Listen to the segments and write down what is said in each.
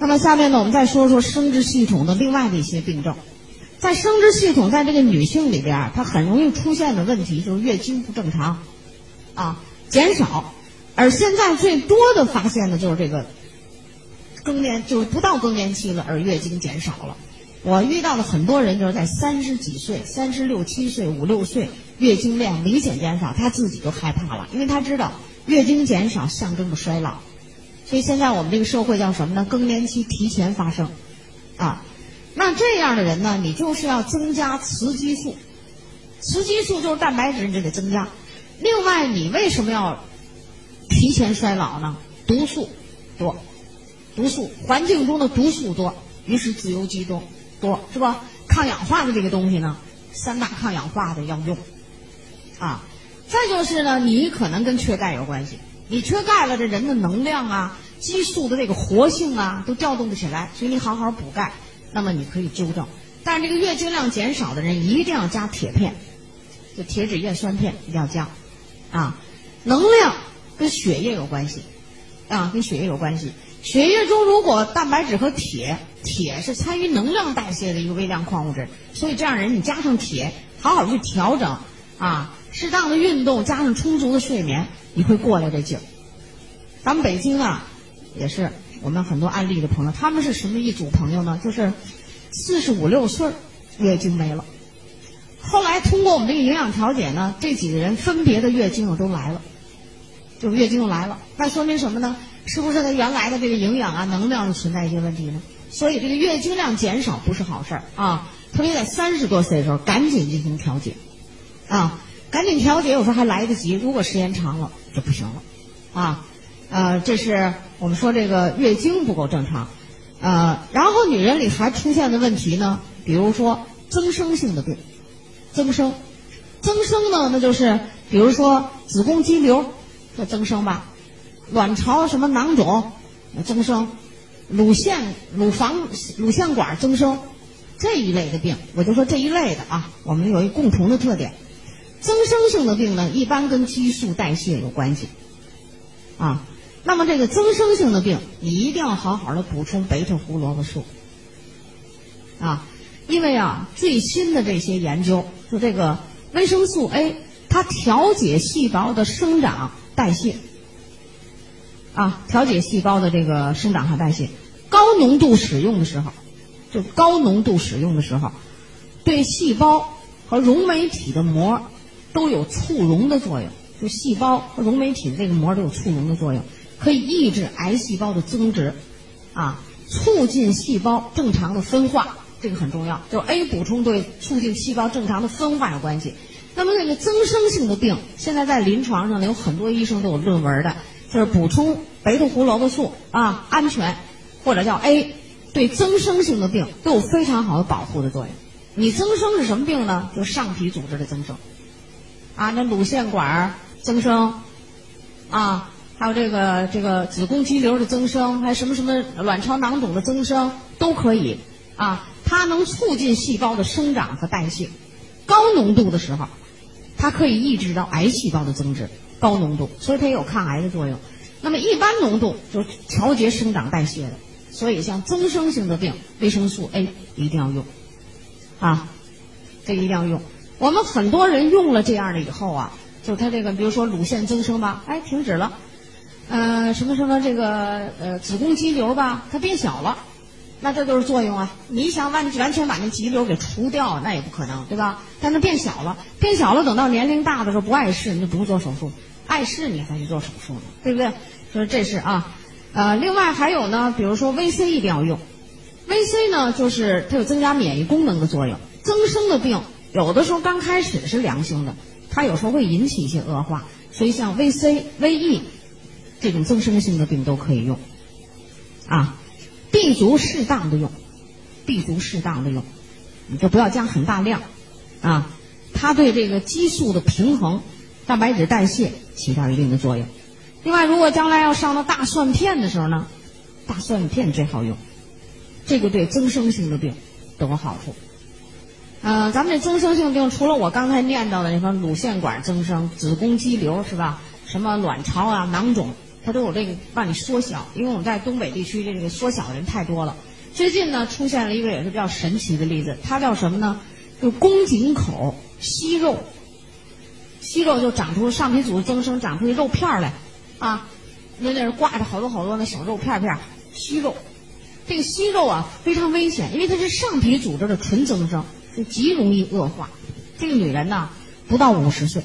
那么下面呢，我们再说说生殖系统的另外的一些病症。在生殖系统，在这个女性里边，它很容易出现的问题就是月经不正常，啊，减少。而现在最多的发现的就是这个更年，就是不到更年期了，而月经减少了。我遇到的很多人就是在三十几岁、三十六七岁、五六岁，月经量明显减少，她自己就害怕了，因为她知道月经减少象征着衰老。所以现在我们这个社会叫什么呢？更年期提前发生，啊，那这样的人呢，你就是要增加雌激素，雌激素就是蛋白质，你就得增加。另外，你为什么要提前衰老呢？毒素多，毒素环境中的毒素多，于是自由基多多是吧？抗氧化的这个东西呢，三大抗氧化的要用，啊，再就是呢，你可能跟缺钙有关系。你缺钙了，这人的能量啊、激素的这个活性啊，都调动不起来，所以你好好补钙，那么你可以纠正。但是这个月经量减少的人一定要加铁片，就铁质叶酸片一定要加，啊，能量跟血液有关系，啊，跟血液有关系。血液中如果蛋白质和铁，铁是参与能量代谢的一个微量矿物质，所以这样人你加上铁，好好去调整，啊，适当的运动加上充足的睡眠。你会过来这劲儿。咱们北京啊，也是我们很多案例的朋友，他们是什么一组朋友呢？就是四十五六岁月经没了，后来通过我们这个营养调节呢，这几个人分别的月经又都来了，就月经又来了。那说明什么呢？是不是他原来的这个营养啊、能量存在一些问题呢？所以这个月经量减少不是好事儿啊，特别在三十多岁的时候，赶紧进行调节啊。赶紧调节，有时候还来得及。如果时间长了就不行了，啊，呃，这是我们说这个月经不够正常，呃，然后女人里还出现的问题呢，比如说增生性的病，增生，增生呢，那就是比如说子宫肌瘤，这增生吧，卵巢什么囊肿，增生，乳腺、乳房、乳腺管增生这一类的病，我就说这一类的啊，我们有一共同的特点。增生性的病呢，一般跟激素代谢有关系，啊，那么这个增生性的病，你一定要好好的补充贝塔胡萝卜素，啊，因为啊，最新的这些研究，就这个维生素 A，它调节细胞的生长代谢，啊，调节细胞的这个生长和代谢，高浓度使用的时候，就高浓度使用的时候，对细胞和溶酶体的膜。都有促溶的作用，就细胞和溶酶体的这个膜都有促溶的作用，可以抑制癌细胞的增殖，啊，促进细胞正常的分化，这个很重要。就是 A 补充对促进细胞正常的分化有关系。那么那个增生性的病，现在在临床上呢，有很多医生都有论文的，就是补充贝塔胡萝卜素啊，安全，或者叫 A，对增生性的病都有非常好的保护的作用。你增生是什么病呢？就上皮组织的增生。啊，那乳腺管增生，啊，还有这个这个子宫肌瘤的增生，还有什么什么卵巢囊肿的增生都可以，啊，它能促进细胞的生长和代谢，高浓度的时候，它可以抑制到癌细胞的增殖，高浓度，所以它也有抗癌的作用。那么一般浓度就调节生长代谢的，所以像增生性的病，维生素 A 一定要用，啊，这一定要用。我们很多人用了这样的以后啊，就他这个，比如说乳腺增生吧，哎，停止了，呃，什么什么这个呃子宫肌瘤吧，它变小了，那这都是作用啊。你想完完全把那肌瘤给除掉，那也不可能，对吧？但它变小了，变小了，等到年龄大的时候不碍事，你就不用做手术；碍事你才去做手术呢，对不对？所以这是啊，呃，另外还有呢，比如说 VC 一定要用，VC 呢就是它有增加免疫功能的作用，增生的病。有的时候刚开始是良性的，它有时候会引起一些恶化，所以像 VC、VE 这种增生性的病都可以用，啊，B 族适当的用，B 族适当的用，你就不要加很大量，啊，它对这个激素的平衡、蛋白质代谢起到一定的作用。另外，如果将来要上到大蒜片的时候呢，大蒜片最好用，这个对增生性的病都有好处。嗯，咱们这增生性病，除了我刚才念到的那个乳腺管增生、子宫肌瘤是吧？什么卵巢啊、囊肿它都有这个让你缩小，因为我们在东北地区这个缩小的人太多了。最近呢，出现了一个也是比较神奇的例子，它叫什么呢？就宫颈口息肉，息肉就长出上皮组织增生，长出一肉片来，啊，那那是挂着好多好多那小肉片片，息肉。这个息肉啊非常危险，因为它是上皮组织的纯增生，就极容易恶化。这个女人呢，不到五十岁，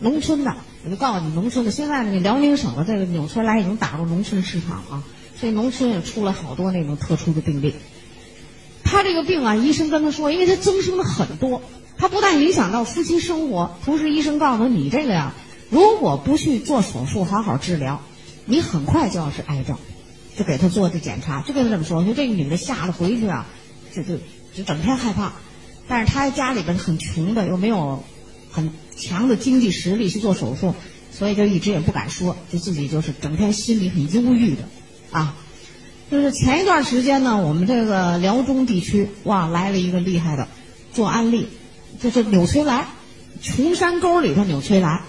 农村的，我就告诉你，农村的现在那个辽宁省的这个纽崔莱已经打入农村市场啊，所以农村也出了好多那种特殊的病例。她这个病啊，医生跟她说，因为她增生的很多，她不但影响到夫妻生活，同时医生告诉她，你这个呀，如果不去做手术好好治疗，你很快就要是癌症。就给她做的检查，就跟她这么说，说这个女的吓得回去啊，就就就整天害怕。但是他家里边很穷的，又没有很强的经济实力去做手术，所以就一直也不敢说，就自己就是整天心里很忧郁的啊。就是前一段时间呢，我们这个辽中地区哇来了一个厉害的做安利，就是纽崔莱，穷山沟里头纽崔莱。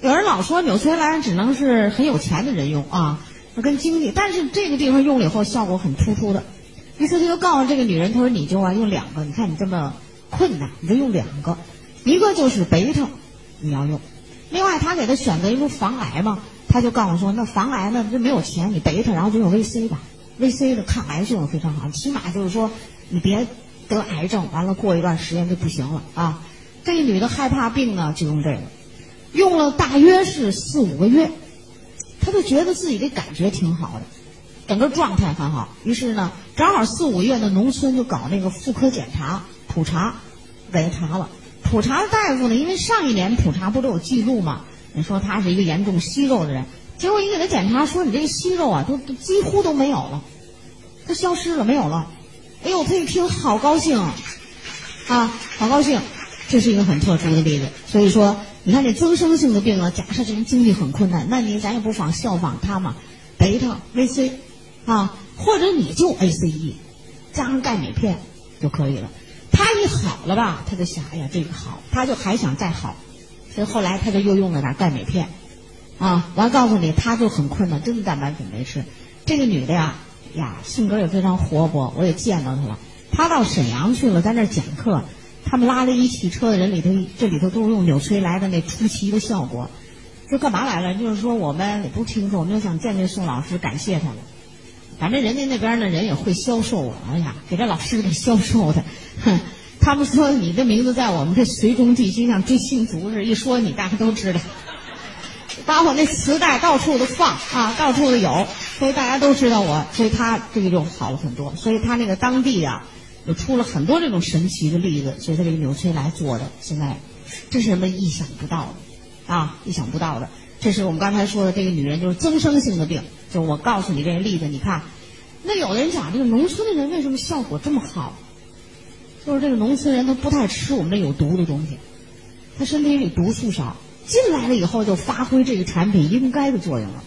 有人老说纽崔莱只能是很有钱的人用啊。跟经济，但是这个地方用了以后效果很突出的。于是他就告诉这个女人，他说：“你就啊用两个，你看你这么困难，你就用两个，一个就是贝塔，你要用。另外他给他选择一个防癌嘛，他就告诉说，那防癌呢，这没有钱，你贝塔，然后就用 VC 吧，VC 的抗癌性非常好，起码就是说你别得癌症，完了过一段时间就不行了啊。这女的害怕病呢，就用这个，用了大约是四五个月。”他就觉得自己的感觉挺好的，整个状态很好。于是呢，正好四五月的农村就搞那个妇科检查普查，给他查了。普查的大夫呢，因为上一年普查不都有记录吗？你说他是一个严重息肉的人，结果一给他检查说你这个息肉啊，都几乎都没有了，它消失了，没有了。哎呦，他一听好高兴啊，好高兴，这是一个很特殊的例子。所以说。你看这增生性的病啊，假设这人经济很困难，那你咱也不妨效仿他嘛，贝塔 VC，啊，或者你就 ACE，加上钙镁片就可以了。他一好了吧，他就想，哎呀，这个好，他就还想再好，所以后来他就又用了点钙镁片，啊，完告诉你，他就很困难，真的蛋白粉没吃。这个女的呀，呀，性格也非常活泼，我也见到她了，她到沈阳去了，在那儿讲课。他们拉了一汽车的人里头，这里头都是用纽崔莱的那出奇的效果。说干嘛来了？就是说我们也不清楚，我们就想见见宋老师，感谢他们。反正人家那边的人也会销售啊，哎呀，给这老师给销售的。哼，他们说你的名字在我们这随中地区像追星族似的，一说你大家都知道。把我那磁带到处都放啊，到处都有，所以大家都知道我，所以他这个就好了很多。所以他那个当地啊。就出了很多这种神奇的例子，所以他这个纽崔莱做的，现在这是人们意想不到的啊，意想不到的。这是我们刚才说的这个女人就是增生性的病，就我告诉你这个例子，你看，那有的人讲这个农村的人为什么效果这么好？就是这个农村人他不太吃我们这有毒的东西，他身体里毒素少，进来了以后就发挥这个产品应该的作用了，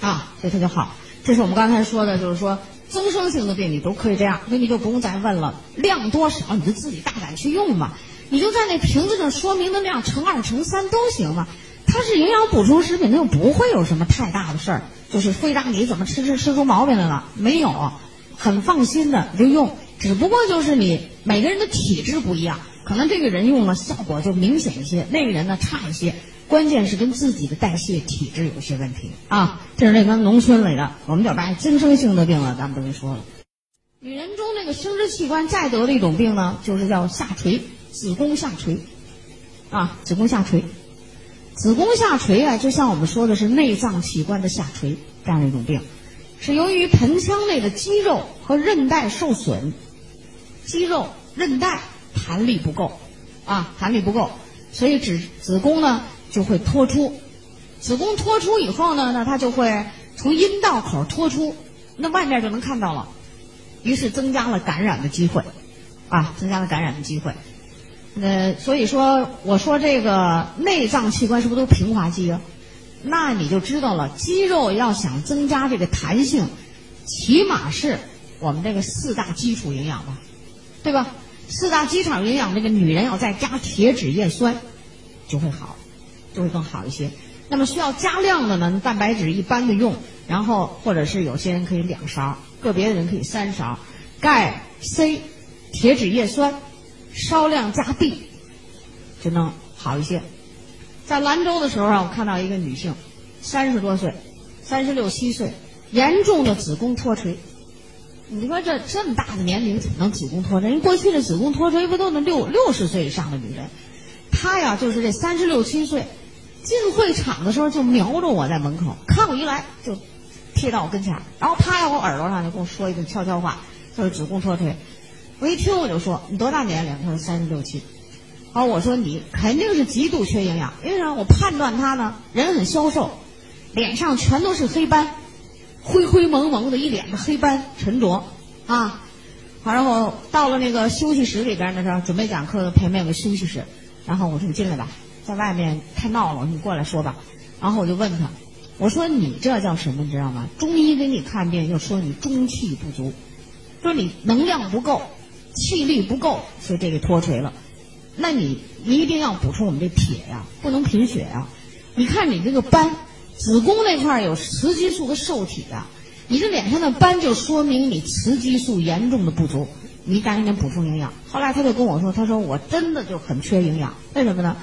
啊，所以他就好。这是我们刚才说的，就是说。增生性的病你都可以这样，那你就不用再问了，量多少你就自己大胆去用嘛，你就在那瓶子上说明的量乘二乘三都行嘛。它是营养补充食品，它又不会有什么太大的事儿，就是会让你怎么吃吃吃出毛病来了没有？很放心的就用，只不过就是你每个人的体质不一样，可能这个人用了效果就明显一些，那个人呢差一些。关键是跟自己的代谢体质有些问题啊，这是那个农村里的，我们就把增生性的病了，咱们不跟说了。女人中那个生殖器官再得的一种病呢，就是叫下垂，子宫下垂，啊，子宫下垂，子宫下垂啊，就像我们说的是内脏器官的下垂这样一种病，是由于盆腔内的肌肉和韧带受损，肌肉韧带弹力不够，啊，弹力不够，所以子子宫呢。就会脱出，子宫脱出以后呢，那它就会从阴道口脱出，那外面就能看到了，于是增加了感染的机会，啊，增加了感染的机会。呃，所以说我说这个内脏器官是不是都平滑肌啊？那你就知道了，肌肉要想增加这个弹性，起码是我们这个四大基础营养吧，对吧？四大基础营养，这个女人要再加铁、脂、叶酸，就会好。就会更好一些。那么需要加量的呢，蛋白质一般的用，然后或者是有些人可以两勺，个别的人可以三勺。钙、C、铁脂叶酸，稍量加 D，就能好一些。在兰州的时候啊，我看到一个女性，三十多岁，三十六七岁，严重的子宫脱垂。你说这这么大的年龄怎么能子宫脱垂？人过去的子宫脱垂不都是六六十岁以上的女人？她呀，就是这三十六七岁，进会场的时候就瞄着我在门口，看我一来就贴到我跟前然后趴在我耳朵上就跟我说一句悄悄话，他说子宫脱垂。我一听我就说你多大年龄？他说三十六七。好，我说你肯定是极度缺营养，因为啥？我判断他呢，人很消瘦，脸上全都是黑斑。灰灰蒙蒙的一脸的黑斑沉着，啊，好，然后到了那个休息室里边的时候，准备讲课的旁边有个休息室，然后我说你进来吧，在外面太闹了，你过来说吧。然后我就问他，我说你这叫什么？你知道吗？中医给你看病就说你中气不足，说你能量不够，气力不够，所以这个脱垂了。那你一定要补充我们这铁呀，不能贫血呀。你看你这个斑。子宫那块有雌激素的受体啊，你这脸上的斑就说明你雌激素严重的不足，你赶紧补充营养。后来他就跟我说，他说我真的就很缺营养，为什么呢？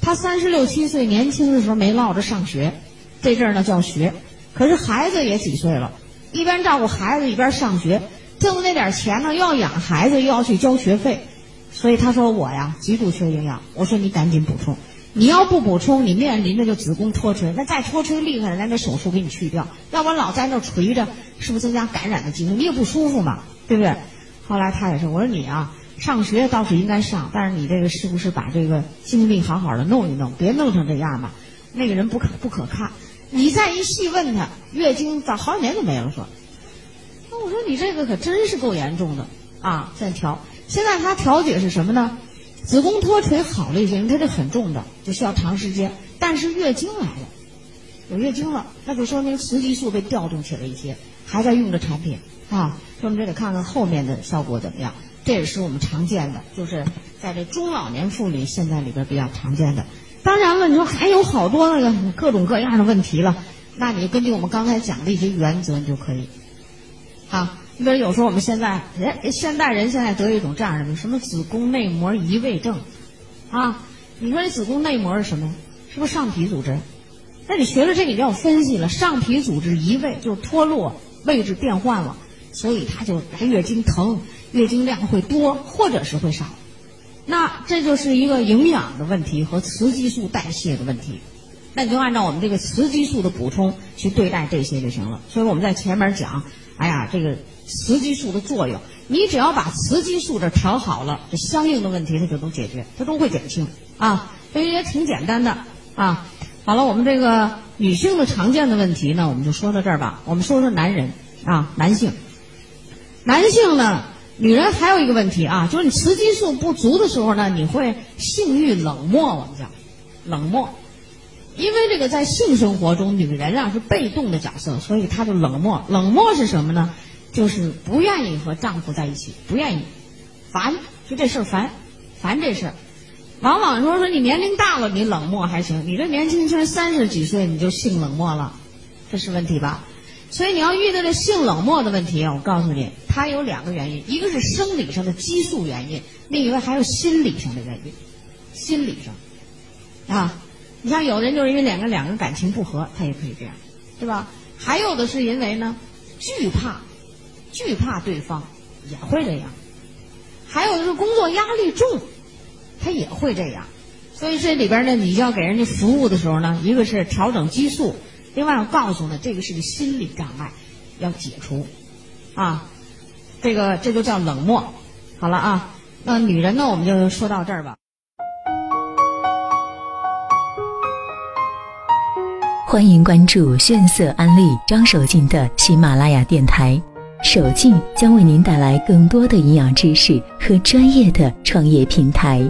他三十六七岁，年轻的时候没落着上学，这阵儿呢叫学，可是孩子也几岁了，一边照顾孩子一边上学，挣那点钱呢又要养孩子又要去交学费，所以他说我呀极度缺营养。我说你赶紧补充。你要不补充，你面临着就子宫脱垂，那再脱垂厉害了，咱得手术给你去掉。要不然老在那垂着，是不是增加感染的机会？你也不舒服嘛，对不对？后来他也是，我说你啊，上学倒是应该上，但是你这个是不是把这个精力好好的弄一弄，别弄成这样嘛？那个人不可不可看。你再一细问他，月经早好几年就没了，说。我说你这个可真是够严重的啊！在调，现在他调解是什么呢？子宫脱垂好了一些，因为它这很重的，就需要长时间。但是月经来了，有月经了，那就说明雌激素被调动起来一些，还在用着产品啊。说我们这得看看后面的效果怎么样。这也是我们常见的，就是在这中老年妇女现在里边比较常见的。当然了，你说还有好多那个各种各样的问题了，那你根据我们刚才讲的一些原则，你就可以啊。你比如有时候我们现在人现代人现在得一种这样的病，什么子宫内膜移位症，啊，你说这子宫内膜是什么？是不是上皮组织？那你学了这个，你就要分析了。上皮组织移位就是脱落，位置变换了，所以它就来月经疼，月经量会多或者是会少。那这就是一个营养的问题和雌激素代谢的问题。那你就按照我们这个雌激素的补充去对待这些就行了。所以我们在前面讲，哎呀，这个。雌激素的作用，你只要把雌激素这调好了，这相应的问题它就能解决，它都会减轻啊，所以也挺简单的啊。好了，我们这个女性的常见的问题呢，我们就说到这儿吧。我们说说男人啊，男性，男性呢，女人还有一个问题啊，就是你雌激素不足的时候呢，你会性欲冷漠，我们讲冷漠，因为这个在性生活中，女人啊是被动的角色，所以她就冷漠。冷漠是什么呢？就是不愿意和丈夫在一起，不愿意，烦，就这事儿烦，烦这事儿。往往说说你年龄大了，你冷漠还行，你这年轻轻三十几岁你就性冷漠了，这是问题吧？所以你要遇到这性冷漠的问题我告诉你，它有两个原因，一个是生理上的激素原因，另一个还有心理上的原因，心理上，啊，你像有的人就是因为两个两个感情不和，他也可以这样，对吧？还有的是因为呢，惧怕。惧怕对方也会这样，还有就是工作压力重，他也会这样。所以这里边呢，你要给人家服务的时候呢，一个是调整激素，另外我告诉呢，这个是个心理障碍，要解除啊。这个这就叫冷漠。好了啊，那女人呢，我们就说到这儿吧。欢迎关注炫色安利张守静的喜马拉雅电台。守静将为您带来更多的营养知识和专业的创业平台。